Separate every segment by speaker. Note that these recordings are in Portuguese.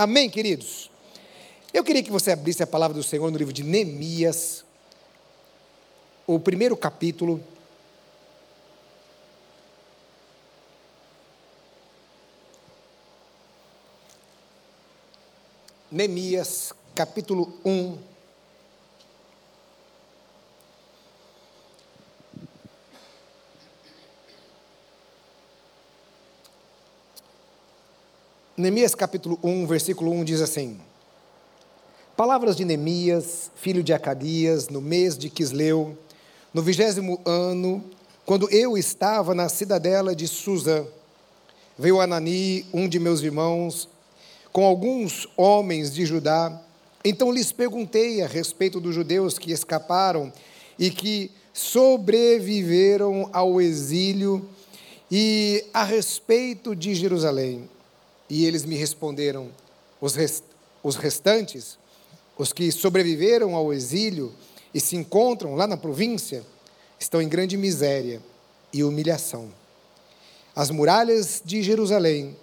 Speaker 1: Amém, queridos? Eu queria que você abrisse a palavra do Senhor no livro de Neemias, o primeiro capítulo. Neemias, capítulo 1. Neemias capítulo 1, versículo 1 diz assim: Palavras de Neemias, filho de Acadias, no mês de Quisleu, no vigésimo ano, quando eu estava na cidadela de Susa, veio Anani, um de meus irmãos, com alguns homens de Judá. Então lhes perguntei a respeito dos judeus que escaparam e que sobreviveram ao exílio e a respeito de Jerusalém. E eles me responderam: os, rest, os restantes, os que sobreviveram ao exílio e se encontram lá na província, estão em grande miséria e humilhação. As muralhas de Jerusalém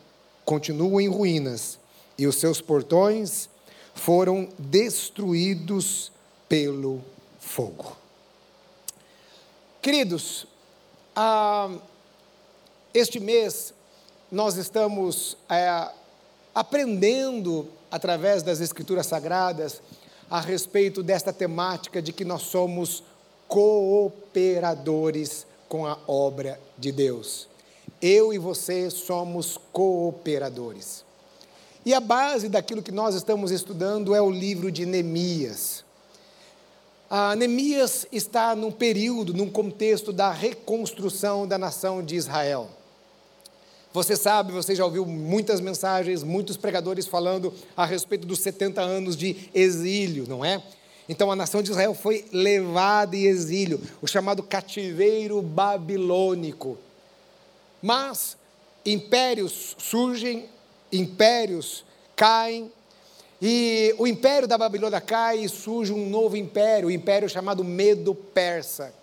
Speaker 1: continuam em ruínas e os seus portões foram destruídos pelo fogo. Queridos, ah, este mês nós estamos é, aprendendo através das Escrituras Sagradas a respeito desta temática de que nós somos cooperadores com a obra de Deus. Eu e você somos cooperadores. E a base daquilo que nós estamos estudando é o livro de Neemias. A Neemias está num período, num contexto da reconstrução da nação de Israel. Você sabe, você já ouviu muitas mensagens, muitos pregadores falando a respeito dos 70 anos de exílio, não é? Então a nação de Israel foi levada em exílio, o chamado cativeiro babilônico. Mas impérios surgem, impérios caem, e o império da Babilônia cai e surge um novo império, o império chamado Medo-Persa.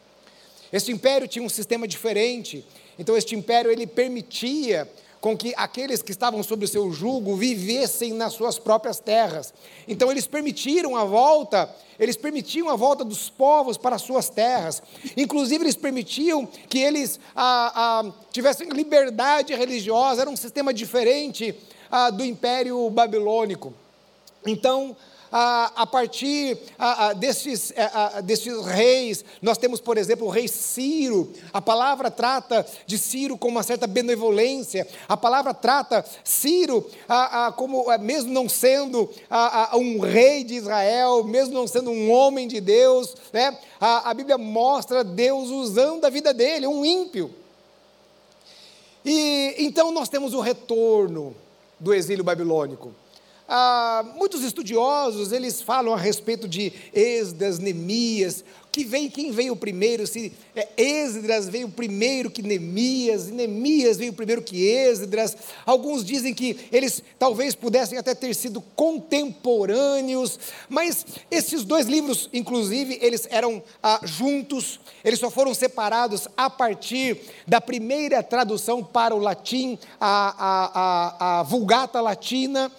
Speaker 1: Este império tinha um sistema diferente, então este império ele permitia com que aqueles que estavam sob o seu jugo vivessem nas suas próprias terras. Então eles permitiram a volta, eles permitiam a volta dos povos para as suas terras. Inclusive eles permitiam que eles ah, ah, tivessem liberdade religiosa. Era um sistema diferente ah, do Império Babilônico. Então a, a partir desses, desses reis, nós temos, por exemplo, o rei Ciro. A palavra trata de Ciro com uma certa benevolência. A palavra trata Ciro como, é, mesmo não sendo um rei de Israel, mesmo não sendo um homem de Deus, né? a, Bíblia mostra Deus usando a vida dele, um ímpio. E então nós temos o retorno do exílio babilônico. Ah, muitos estudiosos, eles falam a respeito de Esdras, Neemias, que vem, quem veio primeiro, se é, Esdras veio primeiro que Neemias, e veio primeiro que Esdras. Alguns dizem que eles talvez pudessem até ter sido contemporâneos, mas esses dois livros, inclusive, eles eram ah, juntos, eles só foram separados a partir da primeira tradução para o latim, a, a, a, a Vulgata Latina,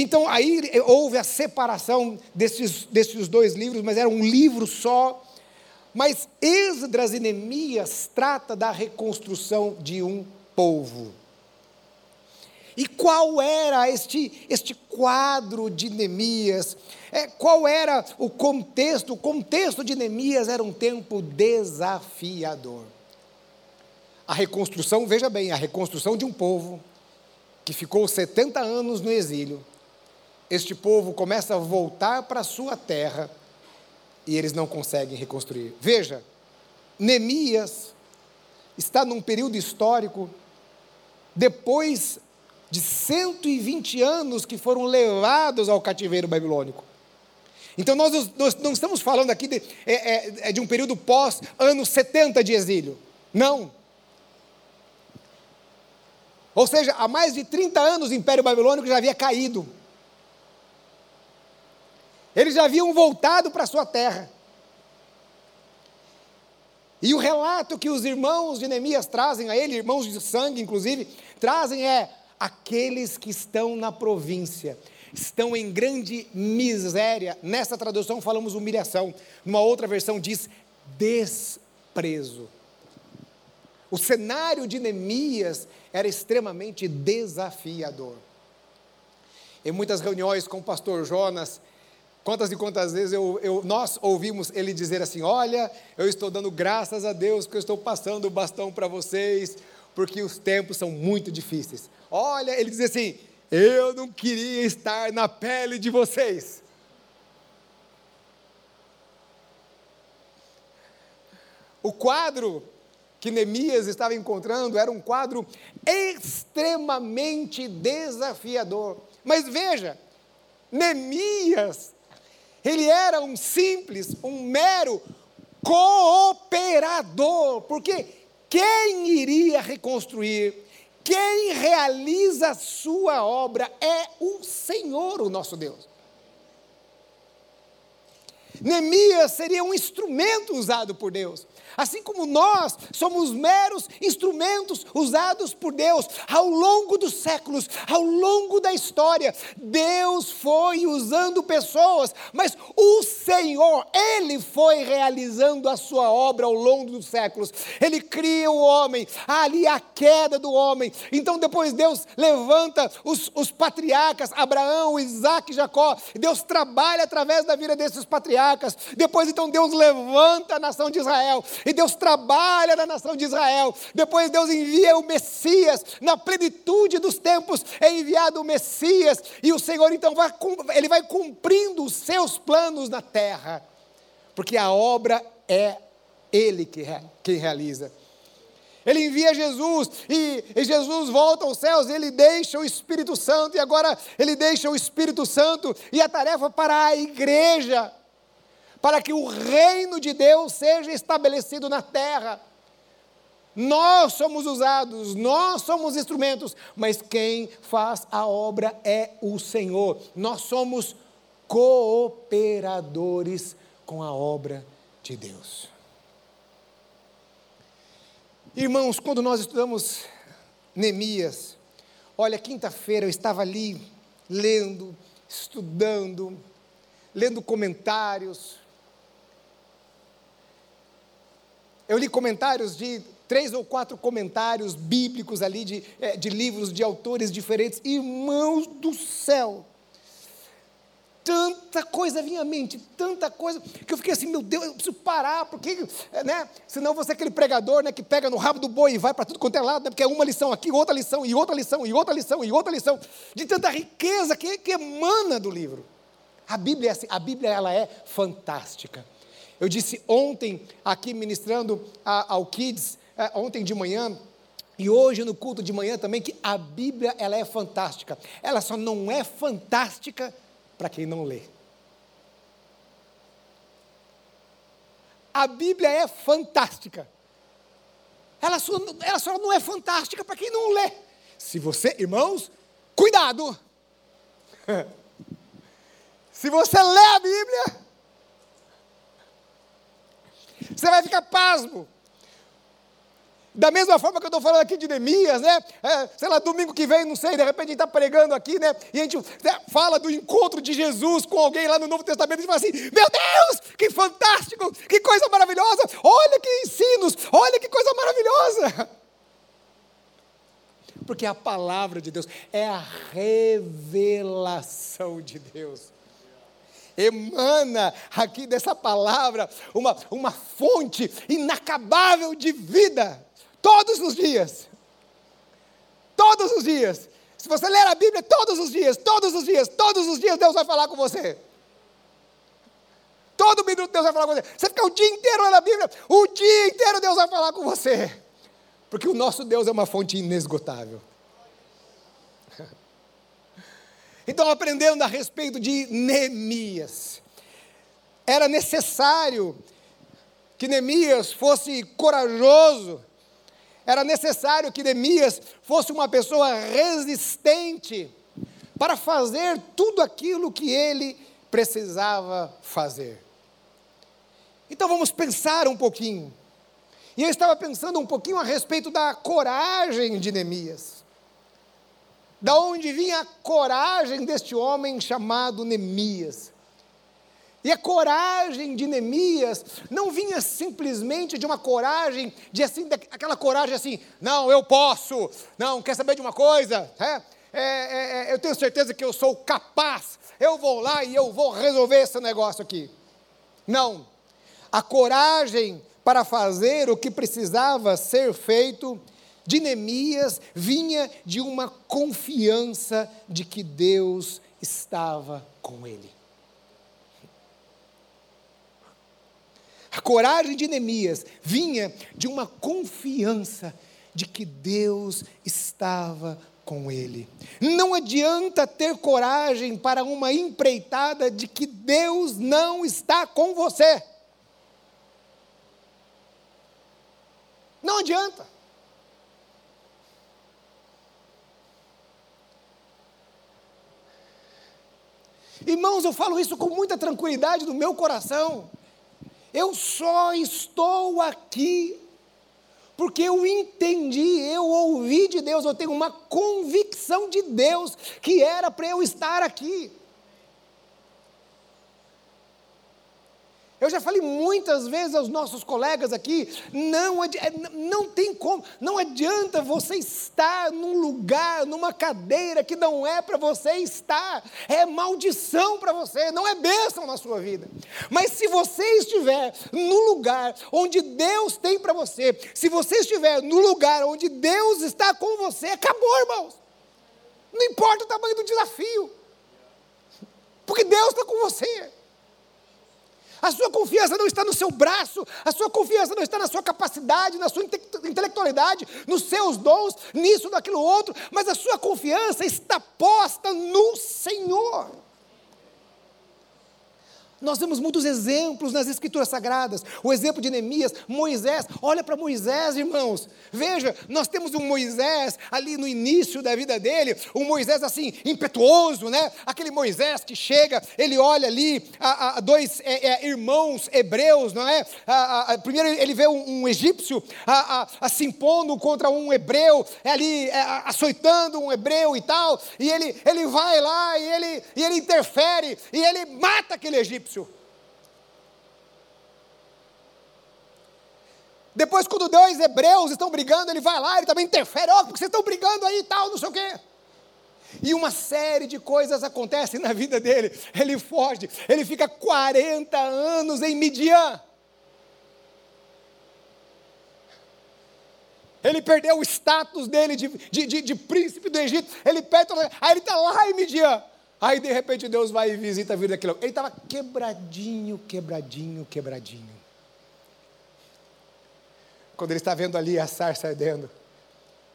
Speaker 1: então aí houve a separação desses, desses dois livros, mas era um livro só. Mas Esdras e Neemias trata da reconstrução de um povo. E qual era este, este quadro de Neemias? É, qual era o contexto? O contexto de Neemias era um tempo desafiador. A reconstrução, veja bem, a reconstrução de um povo que ficou 70 anos no exílio, este povo começa a voltar para a sua terra e eles não conseguem reconstruir. Veja, Neemias está num período histórico, depois de 120 anos que foram levados ao cativeiro babilônico. Então, nós, nós não estamos falando aqui de, é, é, é de um período pós anos 70 de exílio. Não. Ou seja, há mais de 30 anos o Império Babilônico já havia caído. Eles haviam voltado para sua terra. E o relato que os irmãos de Neemias trazem a ele, irmãos de sangue inclusive, trazem é: aqueles que estão na província estão em grande miséria. Nessa tradução falamos humilhação, numa outra versão diz desprezo. O cenário de Neemias era extremamente desafiador. Em muitas reuniões com o pastor Jonas, quantas e quantas vezes eu, eu, nós ouvimos ele dizer assim: Olha, eu estou dando graças a Deus que eu estou passando o bastão para vocês, porque os tempos são muito difíceis. Olha, ele diz assim: Eu não queria estar na pele de vocês. O quadro que Neemias estava encontrando era um quadro extremamente desafiador. Mas veja, Neemias, ele era um simples, um mero cooperador, porque quem iria reconstruir, quem realiza a sua obra é o Senhor, o nosso Deus. Neemias seria um instrumento usado por Deus. Assim como nós somos meros instrumentos usados por Deus ao longo dos séculos, ao longo da história, Deus foi usando pessoas, mas o Senhor, Ele foi realizando a sua obra ao longo dos séculos. Ele cria o homem, ali a queda do homem. Então depois Deus levanta os, os patriarcas, Abraão, Isaac Jacó. Deus trabalha através da vida desses patriarcas. Depois então Deus levanta a nação de Israel. E Deus trabalha na nação de Israel. Depois Deus envia o Messias. Na plenitude dos tempos é enviado o Messias. E o Senhor então vai, ele vai cumprindo os seus planos na terra. Porque a obra é Ele que, quem realiza. Ele envia Jesus e, e, Jesus volta aos céus, ele deixa o Espírito Santo e agora ele deixa o Espírito Santo e a tarefa para a igreja para que o reino de Deus seja estabelecido na terra. Nós somos usados, nós somos instrumentos, mas quem faz a obra é o Senhor. Nós somos cooperadores com a obra de Deus. Irmãos, quando nós estudamos Neemias, olha, quinta-feira eu estava ali lendo, estudando, lendo comentários, Eu li comentários de três ou quatro comentários bíblicos ali de, é, de livros de autores diferentes. Irmãos do céu! Tanta coisa vinha à mente, tanta coisa, que eu fiquei assim, meu Deus, eu preciso parar, porque, é, né? Senão você é aquele pregador, né, que pega no rabo do boi e vai para tudo quanto é lado, né, porque é uma lição aqui, outra lição, e outra lição, e outra lição, e outra lição, de tanta riqueza que, que emana do livro. A Bíblia é assim, a Bíblia ela é fantástica. Eu disse ontem, aqui ministrando ao Kids, é, ontem de manhã, e hoje no culto de manhã também, que a Bíblia ela é fantástica. Ela só não é fantástica para quem não lê. A Bíblia é fantástica. Ela só, ela só não é fantástica para quem não lê. Se você, irmãos, cuidado! Se você lê a Bíblia, você vai ficar pasmo. Da mesma forma que eu estou falando aqui de Neemias, né? É, sei lá, domingo que vem, não sei, de repente a gente está pregando aqui, né? E a gente né, fala do encontro de Jesus com alguém lá no Novo Testamento e fala assim: Meu Deus, que fantástico, que coisa maravilhosa, olha que ensinos, olha que coisa maravilhosa. Porque a palavra de Deus é a revelação de Deus emana aqui dessa palavra uma, uma fonte inacabável de vida, todos os dias. Todos os dias. Se você ler a Bíblia todos os dias, todos os dias, todos os dias, Deus vai falar com você. Todo minuto Deus vai falar com você. Você fica o dia inteiro lendo a Bíblia, o dia inteiro Deus vai falar com você. Porque o nosso Deus é uma fonte inesgotável. Então, aprendendo a respeito de Neemias, era necessário que Neemias fosse corajoso, era necessário que Neemias fosse uma pessoa resistente para fazer tudo aquilo que ele precisava fazer. Então vamos pensar um pouquinho. E eu estava pensando um pouquinho a respeito da coragem de Neemias. Da onde vinha a coragem deste homem chamado Neemias. E a coragem de Neemias não vinha simplesmente de uma coragem, de assim, aquela coragem assim, não, eu posso, não, quer saber de uma coisa? É, é, é, é eu tenho certeza que eu sou capaz, eu vou lá e eu vou resolver esse negócio aqui. Não, a coragem para fazer o que precisava ser feito de Neemias vinha de uma confiança de que Deus estava com ele. A coragem de Neemias vinha de uma confiança de que Deus estava com ele. Não adianta ter coragem para uma empreitada de que Deus não está com você. Não adianta. Irmãos, eu falo isso com muita tranquilidade no meu coração. Eu só estou aqui porque eu entendi, eu ouvi de Deus, eu tenho uma convicção de Deus que era para eu estar aqui. Eu já falei muitas vezes aos nossos colegas aqui, não, é, não tem como, não adianta você estar num lugar, numa cadeira que não é para você estar, é maldição para você, não é bênção na sua vida. Mas se você estiver no lugar onde Deus tem para você, se você estiver no lugar onde Deus está com você, acabou, irmãos. Não importa o tamanho do desafio, porque Deus está com você. A sua confiança não está no seu braço, a sua confiança não está na sua capacidade, na sua intelectualidade, nos seus dons, nisso, naquilo outro, mas a sua confiança está posta no Senhor. Nós temos muitos exemplos nas Escrituras Sagradas. O exemplo de Neemias, Moisés. Olha para Moisés, irmãos. Veja, nós temos um Moisés ali no início da vida dele, um Moisés assim, impetuoso, né? Aquele Moisés que chega, ele olha ali a, a dois é, é, irmãos hebreus, não é? A, a, primeiro ele vê um, um egípcio se impondo contra um hebreu, é ali é, açoitando um hebreu e tal, e ele, ele vai lá e ele, e ele interfere, e ele mata aquele egípcio egípcio. Depois, quando dois hebreus estão brigando, ele vai lá, ele também interfere, ó, oh, porque vocês estão brigando aí e tal, não sei o quê. E uma série de coisas acontecem na vida dele. Ele foge, ele fica 40 anos em Midian. Ele perdeu o status dele de, de, de, de príncipe do Egito. Ele perde, aí ele está lá em Midian. Aí de repente Deus vai e visita a vida daquele Ele estava quebradinho, quebradinho, quebradinho. Quando ele está vendo ali a sarça ardendo,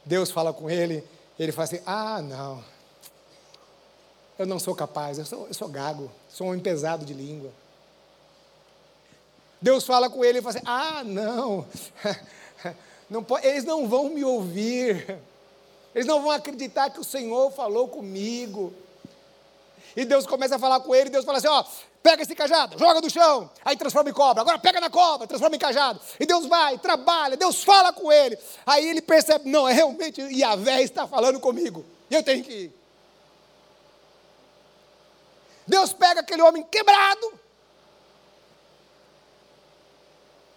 Speaker 1: Deus fala com ele, ele fala assim: Ah, não, eu não sou capaz, eu sou, eu sou gago, sou um pesado de língua. Deus fala com ele e fala assim: Ah, não, não pode, eles não vão me ouvir, eles não vão acreditar que o Senhor falou comigo. E Deus começa a falar com ele, e Deus fala assim: ó, pega esse cajado, joga no chão, aí transforma em cobra, agora pega na cobra, transforma em cajado. E Deus vai, trabalha, Deus fala com ele. Aí ele percebe: não, é realmente Yahvé está falando comigo, eu tenho que ir. Deus pega aquele homem quebrado,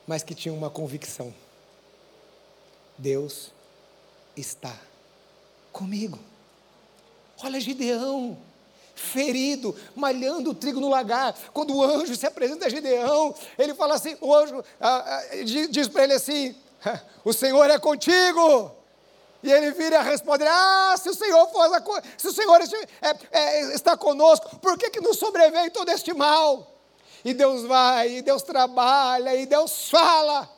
Speaker 1: mas que tinha uma convicção: Deus está comigo. Olha Gideão ferido, malhando o trigo no lagar. Quando o anjo se apresenta a Gideão, ele fala assim: o anjo ah, ah, diz para ele assim: O Senhor é contigo. E ele vira e responde: Ah, se o Senhor for, se o Senhor é, é, está conosco, por que, que nos sobreveio todo este mal? E Deus vai, e Deus trabalha, e Deus fala.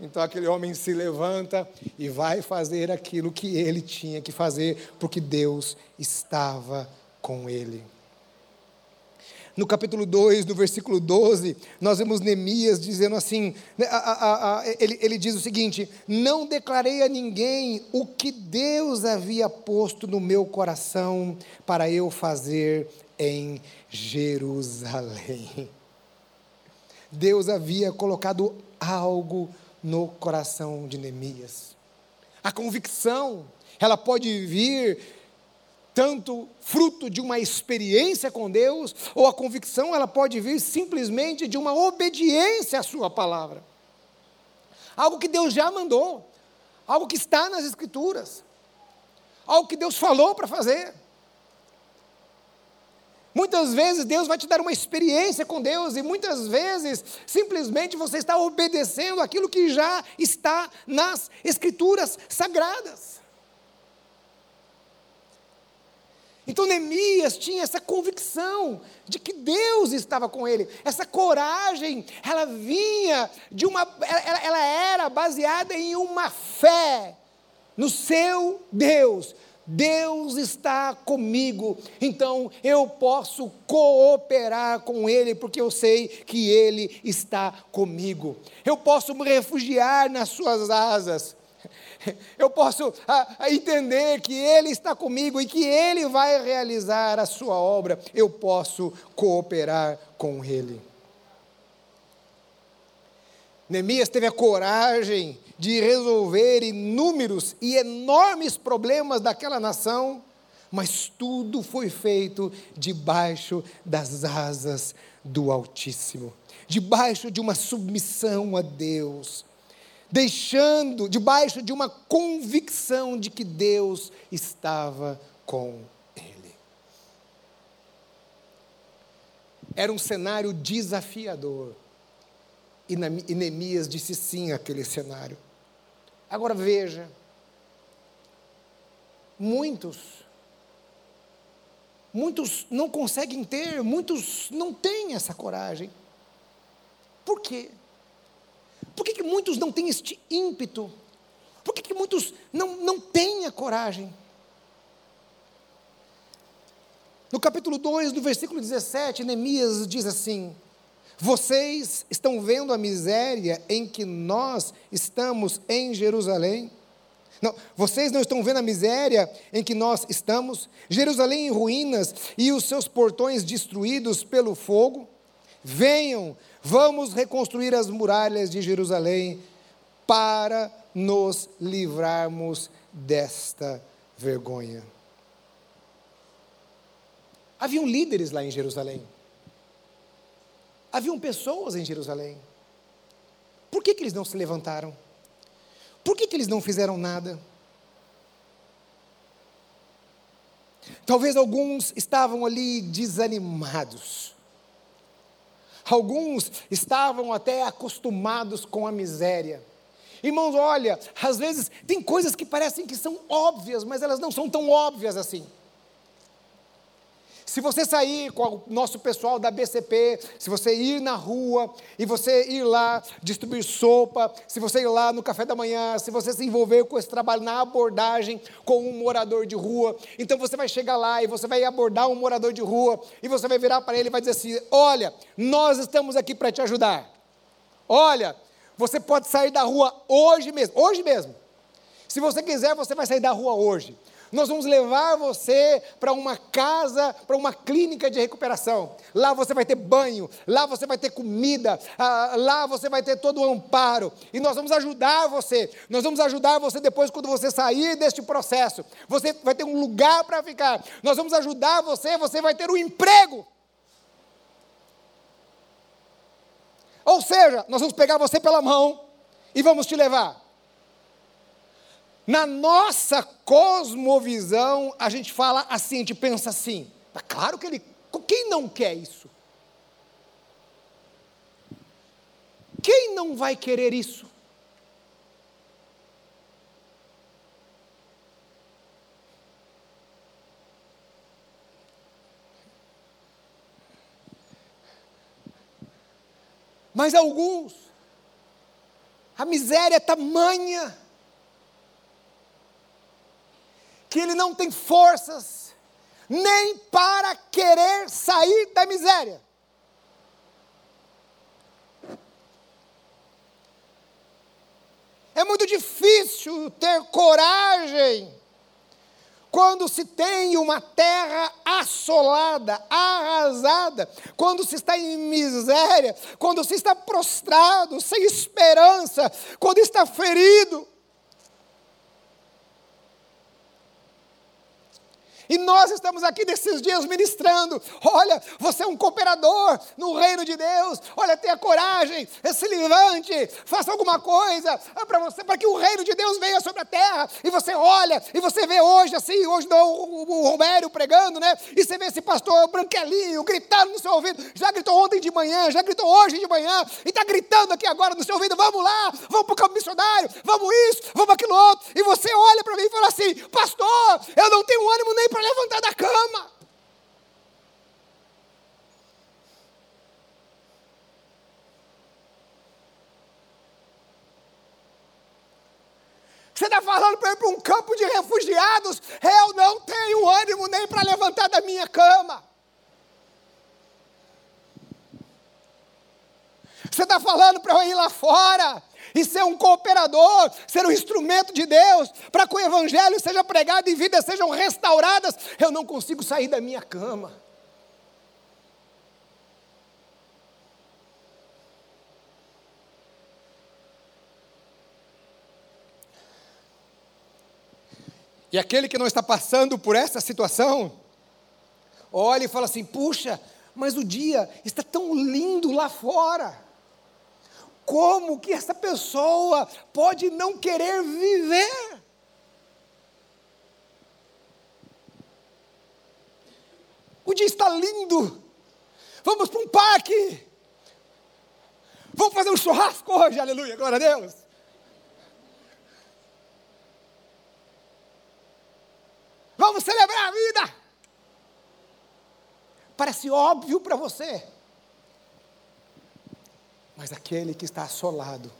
Speaker 1: Então aquele homem se levanta e vai fazer aquilo que ele tinha que fazer, porque Deus estava com ele. No capítulo 2, no versículo 12, nós vemos Neemias dizendo assim: né, a, a, a, ele, ele diz o seguinte: Não declarei a ninguém o que Deus havia posto no meu coração para eu fazer em Jerusalém. Deus havia colocado algo no coração de Neemias. A convicção ela pode vir tanto fruto de uma experiência com Deus, ou a convicção ela pode vir simplesmente de uma obediência à sua palavra. Algo que Deus já mandou, algo que está nas escrituras, algo que Deus falou para fazer. Muitas vezes Deus vai te dar uma experiência com Deus e muitas vezes simplesmente você está obedecendo aquilo que já está nas escrituras sagradas. Então Neemias tinha essa convicção de que Deus estava com ele. Essa coragem, ela vinha de uma ela, ela era baseada em uma fé no seu Deus, Deus está comigo, então eu posso cooperar com Ele, porque eu sei que Ele está comigo. Eu posso me refugiar nas Suas asas. Eu posso a, a entender que Ele está comigo e que Ele vai realizar a Sua obra. Eu posso cooperar com Ele. Neemias teve a coragem de resolver inúmeros e enormes problemas daquela nação, mas tudo foi feito debaixo das asas do Altíssimo, debaixo de uma submissão a Deus, deixando, debaixo de uma convicção de que Deus estava com ele. Era um cenário desafiador. E Neemias disse sim àquele cenário. Agora veja, muitos, muitos não conseguem ter, muitos não têm essa coragem. Por quê? Por que, que muitos não têm este ímpeto? Por que, que muitos não, não têm a coragem? No capítulo 2, do versículo 17, Neemias diz assim: vocês estão vendo a miséria em que nós estamos em Jerusalém? Não, vocês não estão vendo a miséria em que nós estamos? Jerusalém em ruínas e os seus portões destruídos pelo fogo? Venham, vamos reconstruir as muralhas de Jerusalém para nos livrarmos desta vergonha. Haviam líderes lá em Jerusalém. Haviam pessoas em Jerusalém. Por que, que eles não se levantaram? Por que, que eles não fizeram nada? Talvez alguns estavam ali desanimados. Alguns estavam até acostumados com a miséria. Irmãos, olha, às vezes tem coisas que parecem que são óbvias, mas elas não são tão óbvias assim. Se você sair com o nosso pessoal da BCP, se você ir na rua e você ir lá distribuir sopa, se você ir lá no café da manhã, se você se envolver com esse trabalho na abordagem com um morador de rua, então você vai chegar lá e você vai abordar um morador de rua e você vai virar para ele e vai dizer assim: Olha, nós estamos aqui para te ajudar. Olha, você pode sair da rua hoje mesmo, hoje mesmo. Se você quiser, você vai sair da rua hoje. Nós vamos levar você para uma casa, para uma clínica de recuperação. Lá você vai ter banho, lá você vai ter comida, ah, lá você vai ter todo o amparo. E nós vamos ajudar você. Nós vamos ajudar você depois quando você sair deste processo. Você vai ter um lugar para ficar. Nós vamos ajudar você, você vai ter um emprego. Ou seja, nós vamos pegar você pela mão e vamos te levar. Na nossa cosmovisão, a gente fala assim, a gente pensa assim. Tá claro que ele. Quem não quer isso? Quem não vai querer isso? Mas alguns, a miséria é tamanha que ele não tem forças nem para querer sair da miséria. É muito difícil ter coragem quando se tem uma terra assolada, arrasada, quando se está em miséria, quando se está prostrado, sem esperança, quando está ferido. E nós estamos aqui nesses dias ministrando. Olha, você é um cooperador no reino de Deus. Olha, tenha coragem, se levante, faça alguma coisa para você, para que o reino de Deus venha sobre a terra. E você olha, e você vê hoje assim, hoje o, o, o Romério pregando, né? E você vê esse pastor branquelinho gritando no seu ouvido. Já gritou ontem de manhã, já gritou hoje de manhã, e está gritando aqui agora no seu ouvido: vamos lá, vamos para o campo missionário, vamos isso, vamos aquilo outro. E você olha para mim e fala assim: pastor, eu não tenho ânimo nem para levantar da cama. Você está falando para ir para um campo de refugiados? Eu não tenho ânimo nem para levantar da minha cama. Você está falando para eu ir lá fora e ser um cooperador, ser um instrumento de Deus, para que o Evangelho seja pregado e vidas sejam restauradas. Eu não consigo sair da minha cama. E aquele que não está passando por essa situação, olha e fala assim: puxa, mas o dia está tão lindo lá fora. Como que essa pessoa pode não querer viver? O dia está lindo. Vamos para um parque. Vamos fazer um churrasco hoje, aleluia, glória a Deus. Vamos celebrar a vida. Parece óbvio para você. Mas aquele que está assolado,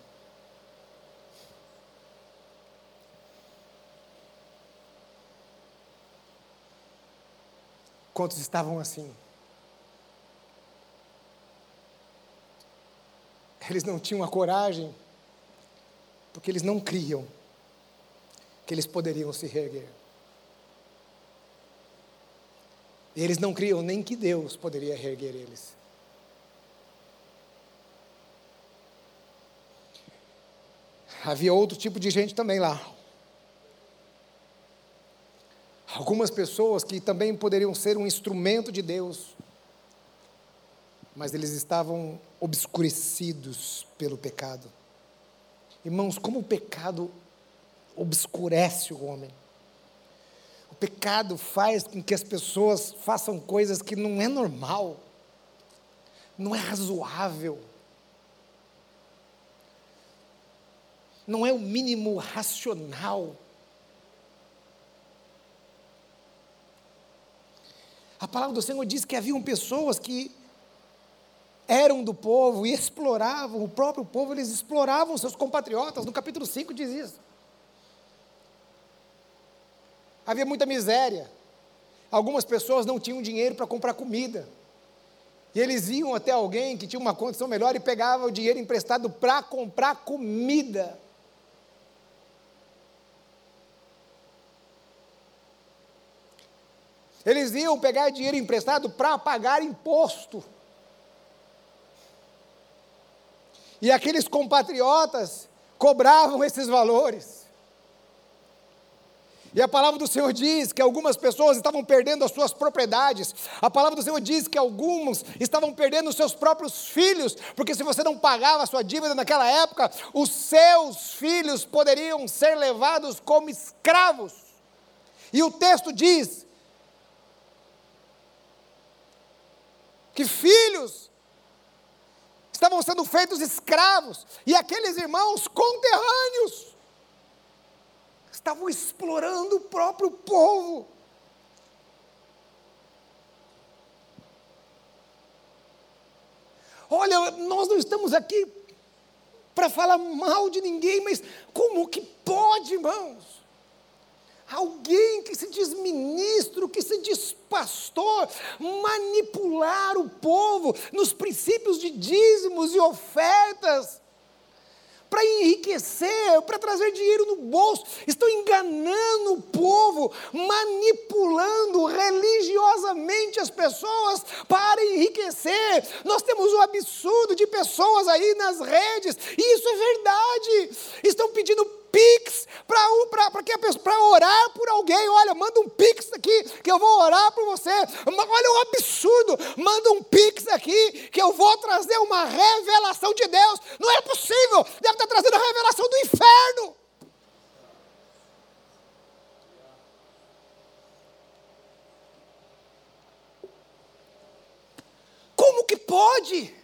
Speaker 1: Quantos estavam assim? Eles não tinham a coragem, porque eles não criam que eles poderiam se reerguer. E eles não criam nem que Deus poderia reerguer eles. Havia outro tipo de gente também lá. Algumas pessoas que também poderiam ser um instrumento de Deus, mas eles estavam obscurecidos pelo pecado. Irmãos, como o pecado obscurece o homem pecado faz com que as pessoas façam coisas que não é normal, não é razoável, não é o mínimo racional. A palavra do Senhor diz que haviam pessoas que eram do povo e exploravam o próprio povo, eles exploravam seus compatriotas. No capítulo 5 diz isso havia muita miséria. Algumas pessoas não tinham dinheiro para comprar comida. E eles iam até alguém que tinha uma condição melhor e pegava o dinheiro emprestado para comprar comida. Eles iam pegar dinheiro emprestado para pagar imposto. E aqueles compatriotas cobravam esses valores. E a palavra do Senhor diz que algumas pessoas estavam perdendo as suas propriedades. A palavra do Senhor diz que alguns estavam perdendo os seus próprios filhos, porque se você não pagava a sua dívida naquela época, os seus filhos poderiam ser levados como escravos. E o texto diz que filhos estavam sendo feitos escravos, e aqueles irmãos conterrâneos estavam explorando o próprio povo. Olha, nós não estamos aqui para falar mal de ninguém, mas como que pode, irmãos? Alguém que se diz ministro, que se diz pastor, manipular o povo nos princípios de dízimos e ofertas, para enriquecer, para trazer dinheiro no bolso. Estão enganando o povo, manipulando religiosamente as pessoas para enriquecer. Nós temos um absurdo de pessoas aí nas redes, e isso é verdade. Estão pedindo pix para orar por alguém. Olha, manda um pix aqui que eu vou orar por você. Olha o absurdo. Manda um pix aqui que eu vou trazer uma revelação de Deus. Não é possível. Deve estar trazendo a revelação do inferno. Como que pode?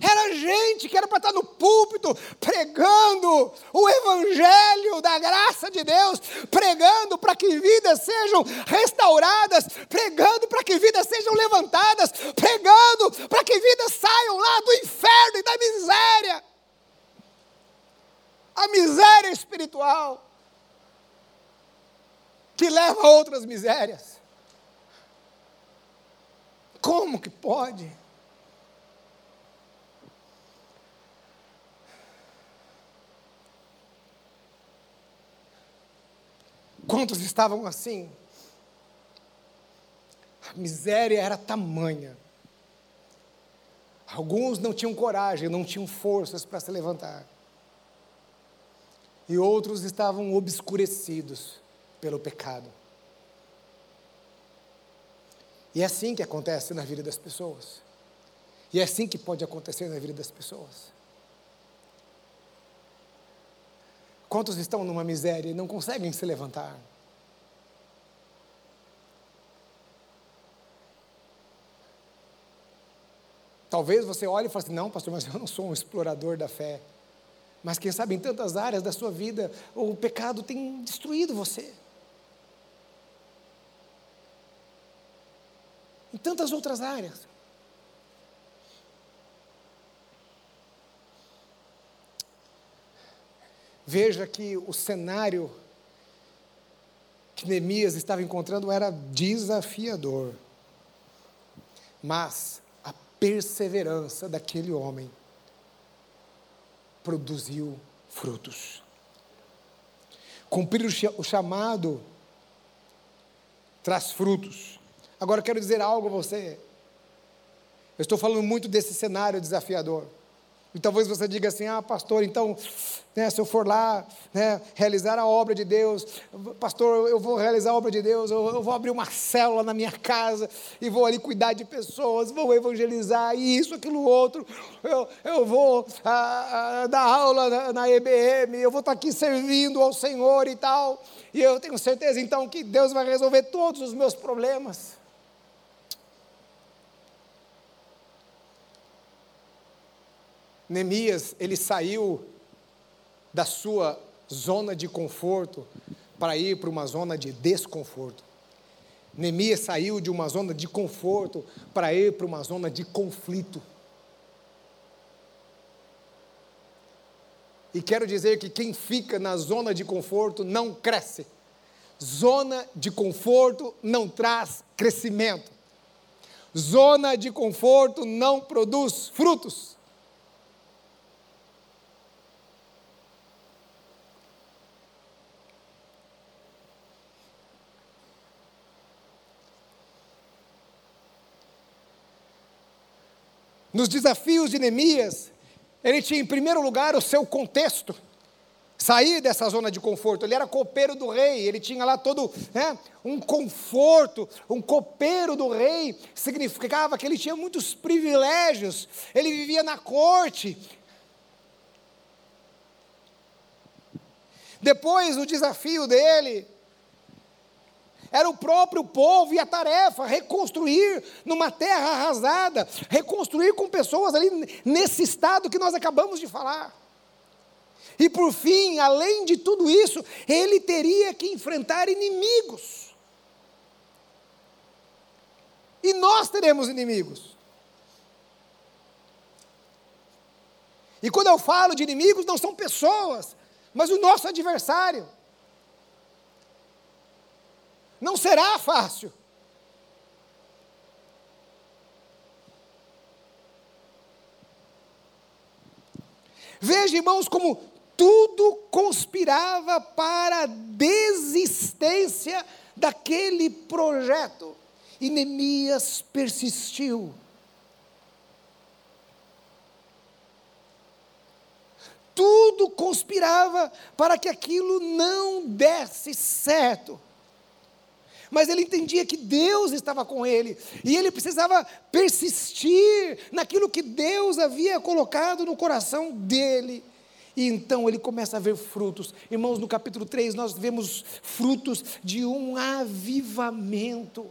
Speaker 1: Era gente que era para estar no púlpito pregando o evangelho da graça de Deus, pregando para que vidas sejam restauradas, pregando para que vidas sejam levantadas, pregando para que vidas saiam lá do inferno e da miséria. A miséria espiritual que leva a outras misérias. Como que pode? Quantos estavam assim? A miséria era tamanha. Alguns não tinham coragem, não tinham forças para se levantar. E outros estavam obscurecidos pelo pecado. E é assim que acontece na vida das pessoas. E é assim que pode acontecer na vida das pessoas. Quantos estão numa miséria e não conseguem se levantar? Talvez você olhe e fale assim: não, pastor, mas eu não sou um explorador da fé. Mas quem sabe em tantas áreas da sua vida o pecado tem destruído você. Em tantas outras áreas. Veja que o cenário que Neemias estava encontrando era desafiador. Mas a perseverança daquele homem produziu frutos. Cumprir o chamado traz frutos. Agora eu quero dizer algo a você. Eu estou falando muito desse cenário desafiador. E talvez você diga assim: ah, pastor, então, né, se eu for lá né, realizar a obra de Deus, pastor, eu vou realizar a obra de Deus, eu, eu, vou abrir uma célula na minha casa e vou ali cuidar de pessoas, vou evangelizar isso, aquilo, outro, eu, eu vou ah, ah, dar aula na, na EBM, eu vou estar aqui servindo ao Senhor e tal, e eu tenho certeza então que Deus vai resolver todos os meus problemas. Neemias, ele saiu da sua zona de conforto para ir para uma zona de desconforto. Neemias saiu de uma zona de conforto para ir para uma zona de conflito. E quero dizer que quem fica na zona de conforto não cresce. Zona de conforto não traz crescimento. Zona de conforto não produz frutos. Nos desafios de Neemias, ele tinha em primeiro lugar o seu contexto, sair dessa zona de conforto. Ele era copeiro do rei, ele tinha lá todo né, um conforto. Um copeiro do rei significava que ele tinha muitos privilégios, ele vivia na corte. Depois, o desafio dele era o próprio povo e a tarefa, reconstruir numa terra arrasada, reconstruir com pessoas ali nesse estado que nós acabamos de falar. E por fim, além de tudo isso, ele teria que enfrentar inimigos. E nós teremos inimigos. E quando eu falo de inimigos, não são pessoas, mas o nosso adversário. Não será fácil. Veja, irmãos, como tudo conspirava para a desistência daquele projeto. E Neemias persistiu. Tudo conspirava para que aquilo não desse certo. Mas ele entendia que Deus estava com ele, e ele precisava persistir naquilo que Deus havia colocado no coração dele. E então ele começa a ver frutos. Irmãos, no capítulo 3 nós vemos frutos de um avivamento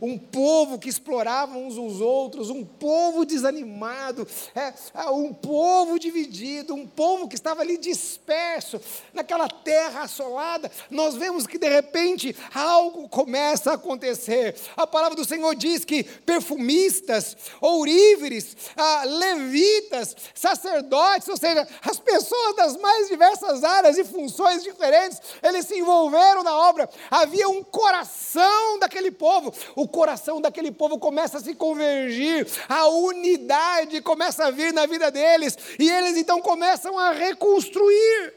Speaker 1: um povo que explorava uns os outros, um povo desanimado, é, é, um povo dividido, um povo que estava ali disperso, naquela terra assolada. Nós vemos que de repente algo começa a acontecer. A palavra do Senhor diz que perfumistas, ouríveres, ah, levitas, sacerdotes, ou seja, as pessoas das mais diversas áreas e funções diferentes, eles se envolveram na obra. Havia um coração daquele povo, o coração daquele povo começa a se convergir, a unidade começa a vir na vida deles, e eles então começam a reconstruir.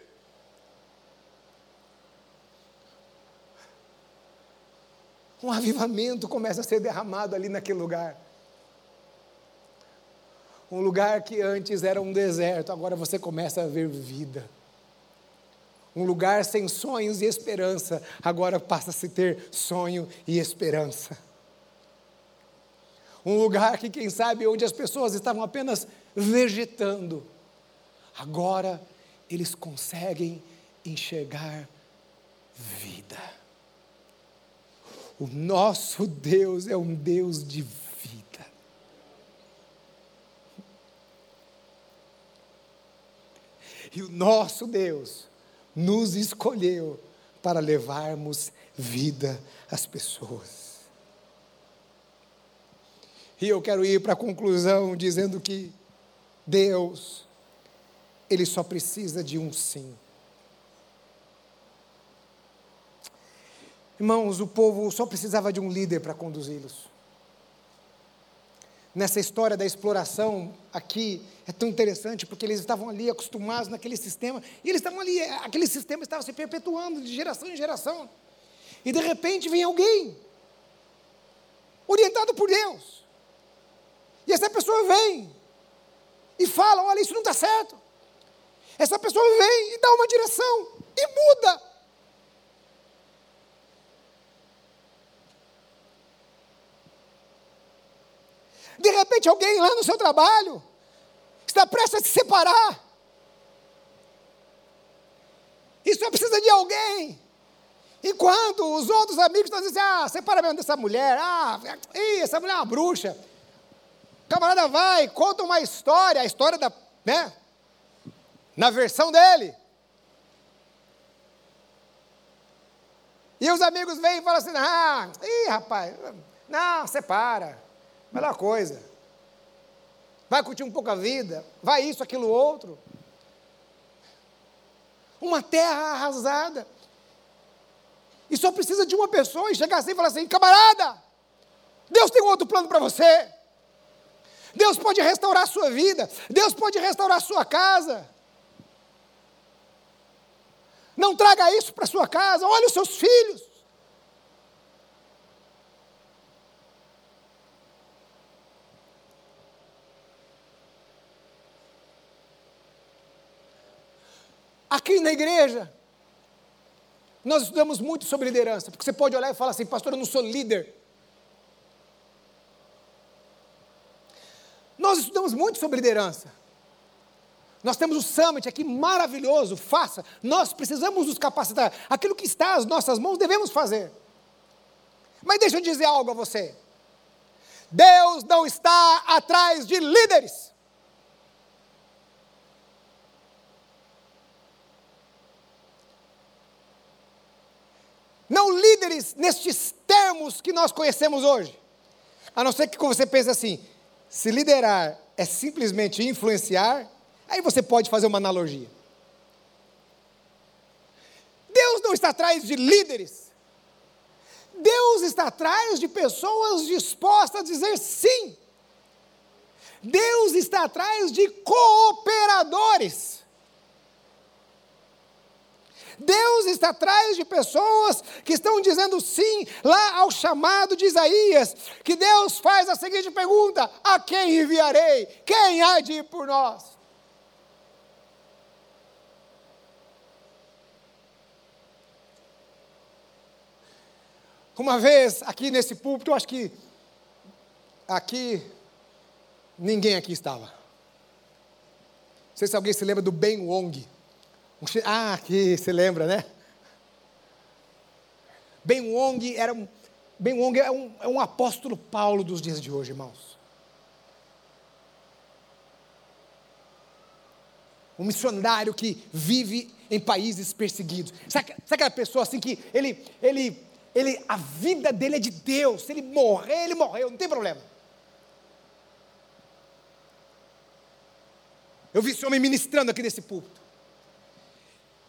Speaker 1: Um avivamento começa a ser derramado ali naquele lugar. Um lugar que antes era um deserto, agora você começa a ver vida. Um lugar sem sonhos e esperança, agora passa a se ter sonho e esperança um lugar que, quem sabe, onde as pessoas estavam apenas vegetando. Agora eles conseguem enxergar vida. O nosso Deus é um Deus de vida. E o nosso Deus nos escolheu para levarmos vida às pessoas. E eu quero ir para a conclusão dizendo que Deus, Ele só precisa de um sim. Irmãos, o povo só precisava de um líder para conduzi-los. Nessa história da exploração aqui é tão interessante porque eles estavam ali acostumados naquele sistema e eles estavam ali, aquele sistema estava se perpetuando de geração em geração. E de repente vem alguém orientado por Deus e essa pessoa vem e fala: olha, isso não está certo. Essa pessoa vem e dá uma direção e muda. De repente, alguém lá no seu trabalho está prestes a se separar. E só precisa de alguém. Enquanto os outros amigos estão dizendo: ah, separa mesmo dessa mulher. Ah, essa mulher é uma bruxa camarada vai, conta uma história, a história da, né? Na versão dele. E os amigos vêm e falam assim: ah, ih, rapaz, não, separa, melhor coisa. Vai curtir um pouco a vida, vai isso, aquilo, outro. Uma terra arrasada. E só precisa de uma pessoa e chegar assim e falar assim: camarada, Deus tem um outro plano para você. Deus pode restaurar a sua vida, Deus pode restaurar a sua casa. Não traga isso para sua casa, olhe os seus filhos. Aqui na igreja, nós estudamos muito sobre liderança, porque você pode olhar e falar assim, pastor, eu não sou líder. Nós estudamos muito sobre liderança. Nós temos o summit aqui maravilhoso, faça. Nós precisamos nos capacitar. Aquilo que está às nossas mãos devemos fazer. Mas deixa eu dizer algo a você. Deus não está atrás de líderes. Não líderes nestes termos que nós conhecemos hoje. A não ser que você pense assim, se liderar é simplesmente influenciar, aí você pode fazer uma analogia. Deus não está atrás de líderes. Deus está atrás de pessoas dispostas a dizer sim. Deus está atrás de cooperadores. Deus está atrás de pessoas que estão dizendo sim lá ao chamado de Isaías, que Deus faz a seguinte pergunta: a quem enviarei? Quem há de ir por nós? Uma vez, aqui nesse púlpito, eu acho que aqui, ninguém aqui estava. Não sei se alguém se lembra do Ben Wong. Ah, aqui, você lembra, né? Ben Wong era um, Ben Wong é um, é um apóstolo Paulo dos dias de hoje, irmãos. Um missionário que vive em países perseguidos. Sabe, sabe aquela pessoa assim que ele, ele ele, a vida dele é de Deus. Se ele morrer, ele morreu, não tem problema. Eu vi esse homem ministrando aqui nesse púlpito.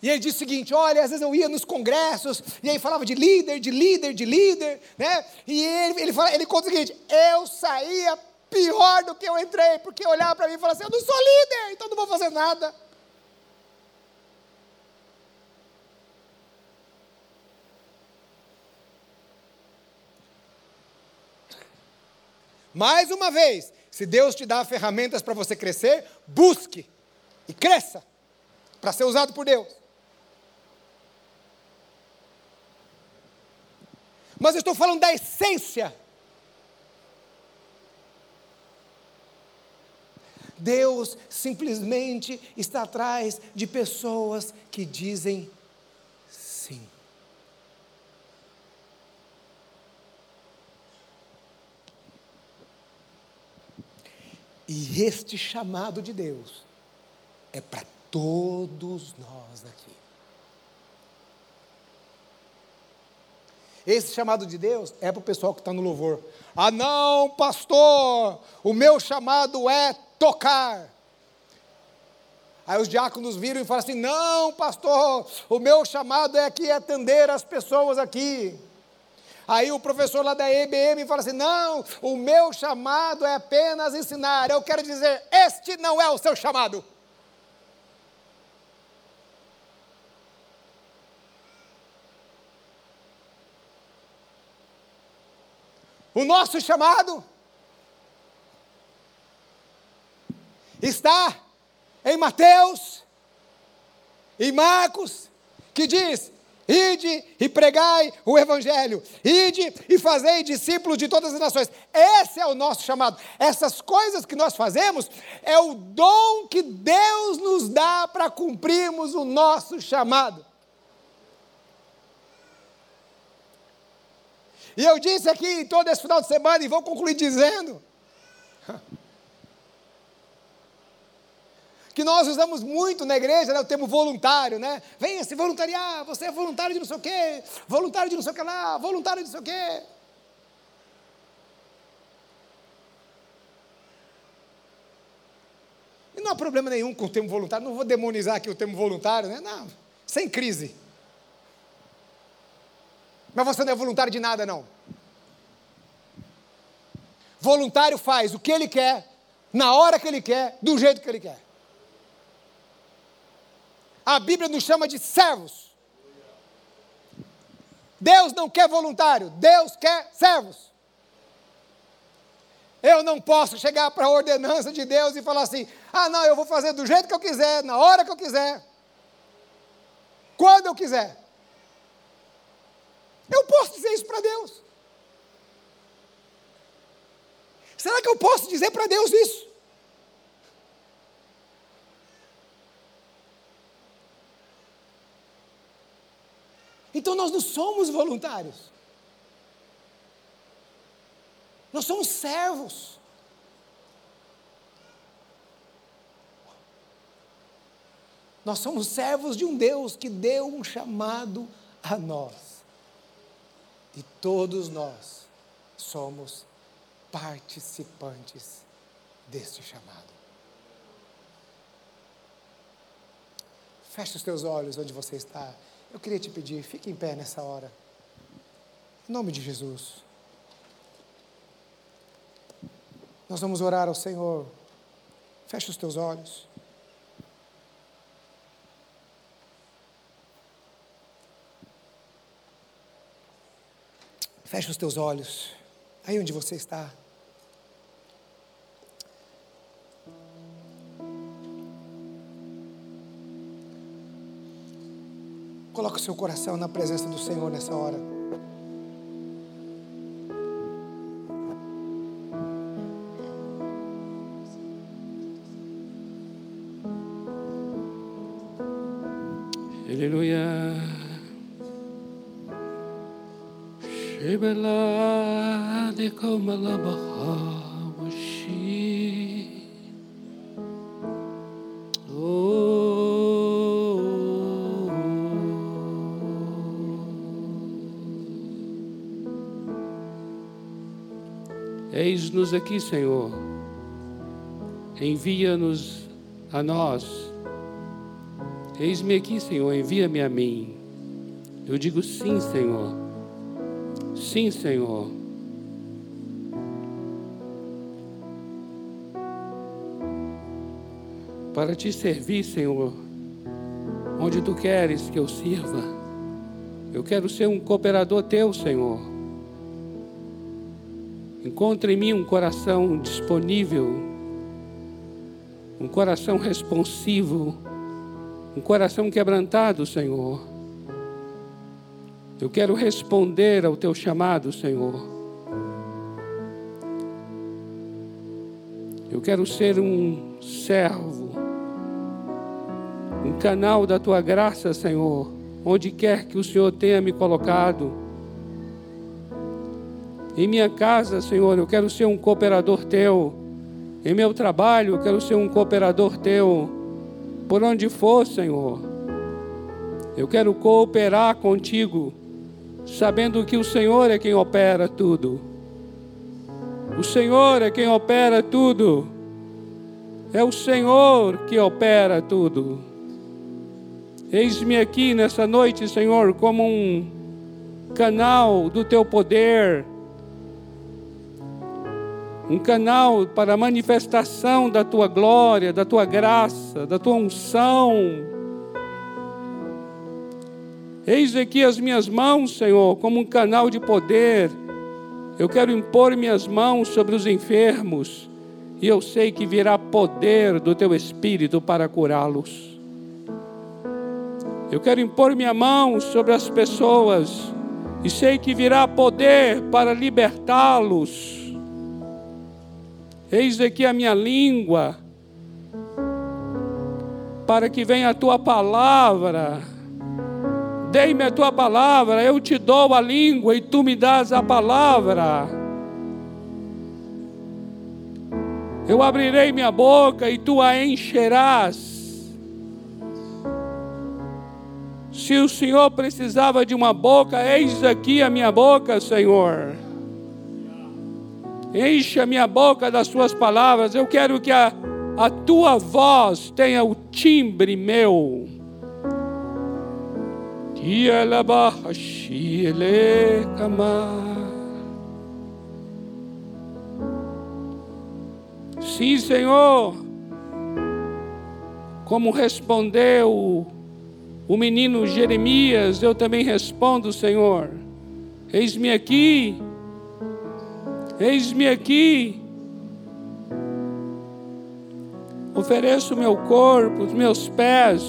Speaker 1: E ele disse o seguinte: olha, às vezes eu ia nos congressos, e aí falava de líder, de líder, de líder, né? E ele, ele, fala, ele conta o seguinte: eu saía pior do que eu entrei, porque olhava para mim e falava assim: eu não sou líder, então não vou fazer nada. Mais uma vez, se Deus te dá ferramentas para você crescer, busque e cresça para ser usado por Deus. Mas eu estou falando da essência. Deus simplesmente está atrás de pessoas que dizem E este chamado de Deus é para todos nós aqui. Esse chamado de Deus é para o pessoal que está no louvor. Ah, não, pastor, o meu chamado é tocar. Aí os diáconos viram e falam assim: não, pastor, o meu chamado é aqui atender as pessoas aqui. Aí o professor lá da EBM fala assim: não, o meu chamado é apenas ensinar. Eu quero dizer, este não é o seu chamado. O nosso chamado está em Mateus, em Marcos, que diz: Ide e pregai o Evangelho. Ide e fazei discípulos de todas as nações. Esse é o nosso chamado. Essas coisas que nós fazemos é o dom que Deus nos dá para cumprirmos o nosso chamado. E eu disse aqui todo esse final de semana, e vou concluir dizendo: que nós usamos muito na igreja, né, o termo voluntário, né? Venha se voluntariar, você é voluntário de não sei o quê, voluntário de não sei o que lá, voluntário de não sei o quê. E não há problema nenhum com o termo voluntário, não vou demonizar aqui o termo voluntário, né? Não, sem crise. Mas você não é voluntário de nada, não. Voluntário faz o que ele quer, na hora que ele quer, do jeito que ele quer. A Bíblia nos chama de servos. Deus não quer voluntário, Deus quer servos. Eu não posso chegar para a ordenança de Deus e falar assim: ah, não, eu vou fazer do jeito que eu quiser, na hora que eu quiser, quando eu quiser. Eu posso dizer isso para Deus. Será que eu posso dizer para Deus isso? Então nós não somos voluntários. Nós somos servos. Nós somos servos de um Deus que deu um chamado a nós. E todos nós somos participantes deste chamado. Feche os teus olhos onde você está. Eu queria te pedir, fique em pé nessa hora. Em nome de Jesus. Nós vamos orar ao Senhor. Feche os teus olhos. Feche os teus olhos, aí onde você está. Coloque o seu coração na presença do Senhor nessa hora.
Speaker 2: Aqui, Senhor. Envia-nos a nós. Eis-me aqui, Senhor, envia-me a mim. Eu digo sim, Senhor. Sim, Senhor. Para te servir, Senhor, onde tu queres que eu sirva. Eu quero ser um cooperador teu, Senhor. Encontre em mim um coração disponível, um coração responsivo, um coração quebrantado, Senhor. Eu quero responder ao teu chamado, Senhor. Eu quero ser um servo, um canal da tua graça, Senhor, onde quer que o Senhor tenha me colocado. Em minha casa, Senhor, eu quero ser um cooperador teu. Em meu trabalho, eu quero ser um cooperador teu. Por onde for, Senhor, eu quero cooperar contigo, sabendo que o Senhor é quem opera tudo. O Senhor é quem opera tudo. É o Senhor que opera tudo. Eis-me aqui nessa noite, Senhor, como um canal do teu poder um canal para a manifestação da tua glória, da tua graça, da tua unção. Eis aqui as minhas mãos, Senhor, como um canal de poder. Eu quero impor minhas mãos sobre os enfermos, e eu sei que virá poder do teu espírito para curá-los. Eu quero impor minha mão sobre as pessoas, e sei que virá poder para libertá-los. Eis aqui a minha língua, para que venha a tua palavra. Dei-me a tua palavra, eu te dou a língua e tu me dás a palavra. Eu abrirei minha boca e tu a encherás. Se o Senhor precisava de uma boca, eis aqui a minha boca, Senhor. Enche a minha boca das suas palavras. Eu quero que a, a tua voz tenha o timbre meu. Sim, Senhor. Como respondeu o menino Jeremias, eu também respondo, Senhor. Eis-me aqui. Eis-me aqui. Ofereço meu corpo, os meus pés,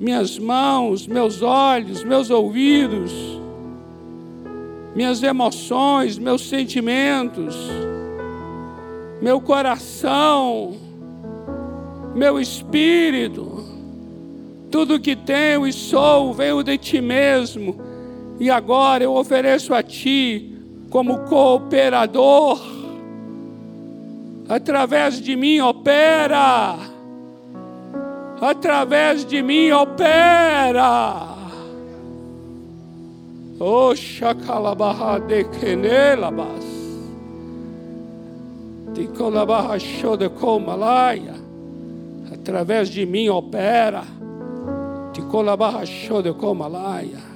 Speaker 2: minhas mãos, meus olhos, meus ouvidos, minhas emoções, meus sentimentos, meu coração, meu espírito, tudo que tenho e sou veio de ti mesmo, e agora eu ofereço a ti como cooperador. Através de mim opera. Através de mim opera. O shakalabaha de kenelabas. Tikolabaha shode komalaya. Através de mim opera. Tikolabaha shode komalaya.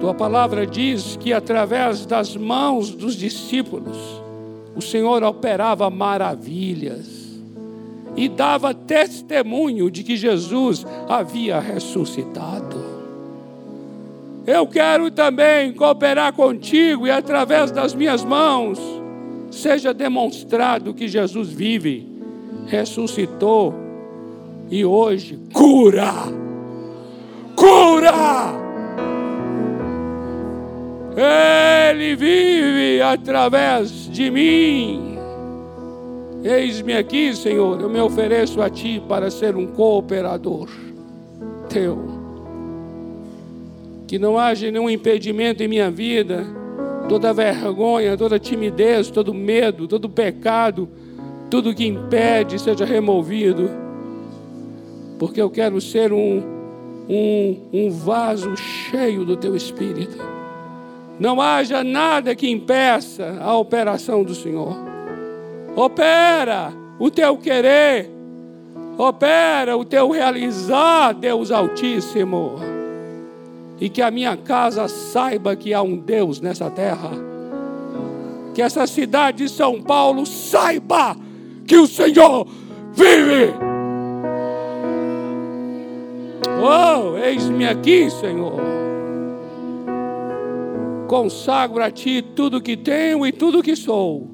Speaker 2: Tua palavra diz que através das mãos dos discípulos, o Senhor operava maravilhas e dava testemunho de que Jesus havia ressuscitado. Eu quero também cooperar contigo e através das minhas mãos seja demonstrado que Jesus vive, ressuscitou e hoje cura. Cura! Ele vive através de mim. Eis-me aqui, Senhor, eu me ofereço a Ti para ser um cooperador Teu. Que não haja nenhum impedimento em minha vida, toda vergonha, toda timidez, todo medo, todo pecado, tudo que impede seja removido, porque eu quero ser um, um, um vaso cheio do Teu Espírito. Não haja nada que impeça a operação do Senhor. Opera o Teu querer, opera o Teu realizar, Deus Altíssimo. E que a minha casa saiba que há um Deus nessa terra. Que essa cidade de São Paulo saiba que o Senhor vive. Oh, eis-me aqui, Senhor. Consagro a Ti tudo que tenho e tudo que sou,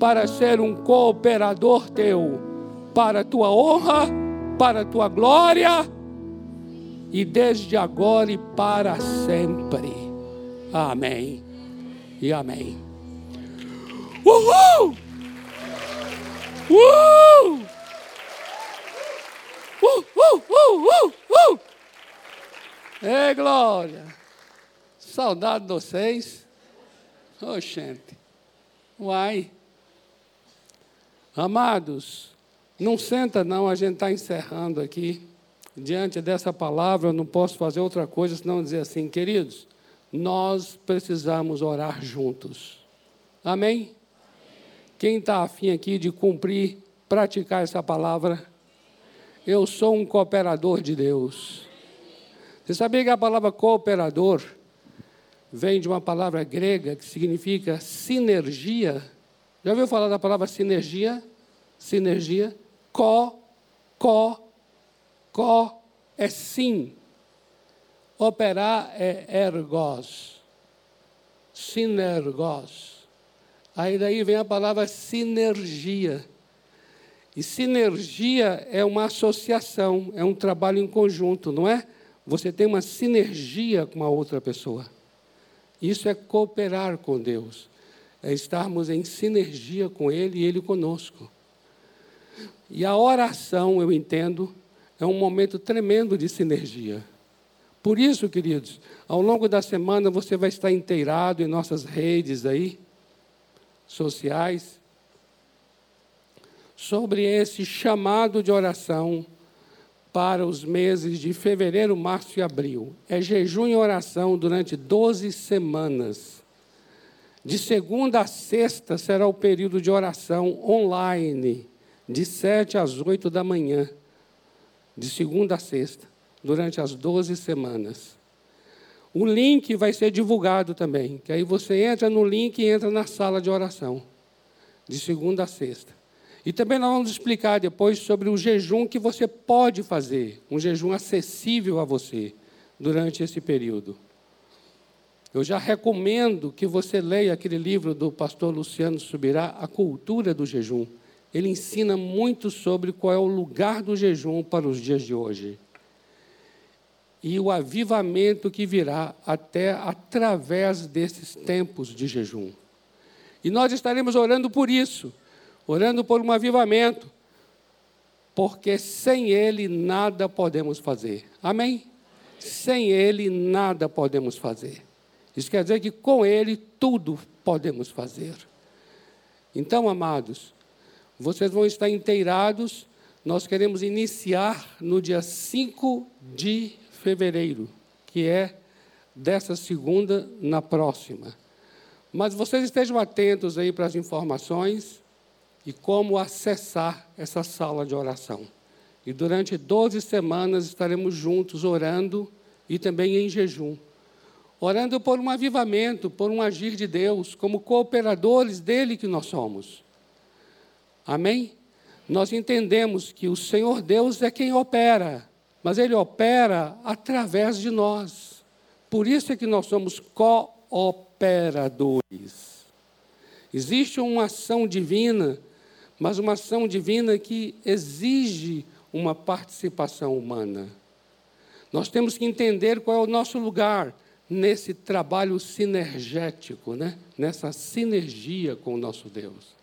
Speaker 2: para ser um cooperador Teu, para a Tua honra, para a Tua glória, e desde agora e para sempre. Amém e amém. Uhul! Uh! Uh, uh, uh, uh, uh! Ei, glória! Saudade de vocês. Oh, gente. Uai. Amados, não senta não, a gente está encerrando aqui. Diante dessa palavra, eu não posso fazer outra coisa senão dizer assim, queridos, nós precisamos orar juntos. Amém? Quem está afim aqui de cumprir, praticar essa palavra? Eu sou um cooperador de Deus. Você sabia que a palavra cooperador vem de uma palavra grega que significa sinergia? Já ouviu falar da palavra sinergia? Sinergia? Co, co, co é sim. Operar é ergos. Sinergos. Aí daí vem a palavra sinergia. E sinergia é uma associação, é um trabalho em conjunto, não é? Você tem uma sinergia com a outra pessoa. Isso é cooperar com Deus. É estarmos em sinergia com Ele e Ele conosco. E a oração, eu entendo, é um momento tremendo de sinergia. Por isso, queridos, ao longo da semana você vai estar inteirado em nossas redes aí sociais sobre esse chamado de oração para os meses de fevereiro, março e abril. É jejum e oração durante 12 semanas. De segunda a sexta será o período de oração online, de 7 às 8 da manhã. De segunda a sexta, durante as 12 semanas. O link vai ser divulgado também, que aí você entra no link e entra na sala de oração, de segunda a sexta. E também nós vamos explicar depois sobre o jejum que você pode fazer, um jejum acessível a você durante esse período. Eu já recomendo que você leia aquele livro do pastor Luciano Subirá, A Cultura do Jejum. Ele ensina muito sobre qual é o lugar do jejum para os dias de hoje e o avivamento que virá até através desses tempos de jejum. E nós estaremos orando por isso, orando por um avivamento, porque sem ele nada podemos fazer. Amém? Sem ele nada podemos fazer. Isso quer dizer que com ele tudo podemos fazer. Então, amados, vocês vão estar inteirados. Nós queremos iniciar no dia 5 de fevereiro, que é dessa segunda na próxima. Mas vocês estejam atentos aí para as informações e como acessar essa sala de oração. E durante 12 semanas estaremos juntos orando e também em jejum. Orando por um avivamento, por um agir de Deus, como cooperadores dele que nós somos. Amém? Nós entendemos que o Senhor Deus é quem opera, mas Ele opera através de nós. Por isso é que nós somos cooperadores. Existe uma ação divina, mas uma ação divina que exige uma participação humana. Nós temos que entender qual é o nosso lugar nesse trabalho sinergético, né? nessa sinergia com o nosso Deus.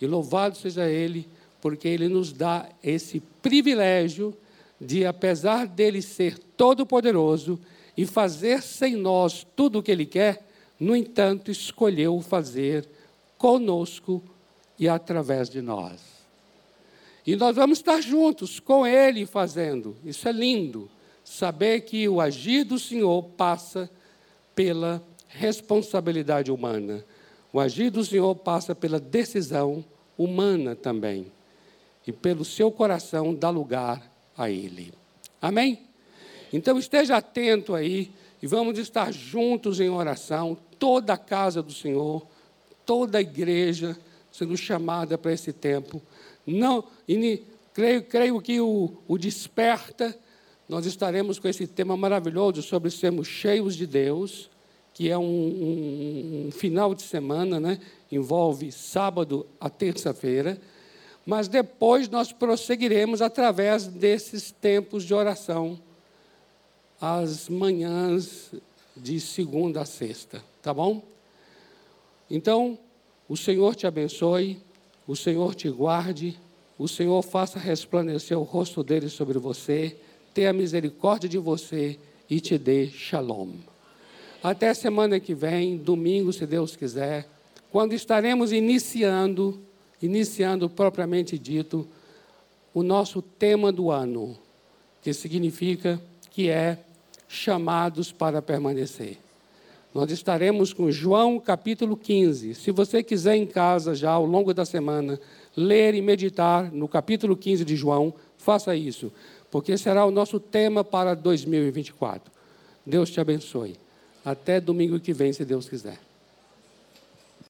Speaker 2: E louvado seja Ele, porque Ele nos dá esse privilégio de, apesar dele ser todo-poderoso e fazer sem nós tudo o que Ele quer, no entanto, escolheu fazer conosco e através de nós. E nós vamos estar juntos com Ele fazendo. Isso é lindo. Saber que o agir do Senhor passa pela responsabilidade humana. O agir do Senhor passa pela decisão humana também. E pelo seu coração dá lugar a Ele. Amém? Então esteja atento aí e vamos estar juntos em oração, toda a casa do Senhor, toda a igreja sendo chamada para esse tempo. Não, e, creio, creio que o, o desperta, nós estaremos com esse tema maravilhoso sobre sermos cheios de Deus, que é um, um, um final de semana, né? envolve sábado a terça-feira mas depois nós prosseguiremos através desses tempos de oração, às manhãs de segunda a sexta, tá bom? Então, o Senhor te abençoe, o Senhor te guarde, o Senhor faça resplandecer o rosto dele sobre você, tenha misericórdia de você e te dê shalom. Até semana que vem, domingo, se Deus quiser, quando estaremos iniciando iniciando propriamente dito o nosso tema do ano, que significa que é chamados para permanecer. Nós estaremos com João capítulo 15. Se você quiser em casa já ao longo da semana ler e meditar no capítulo 15 de João, faça isso, porque será o nosso tema para 2024. Deus te abençoe. Até domingo que vem, se Deus quiser.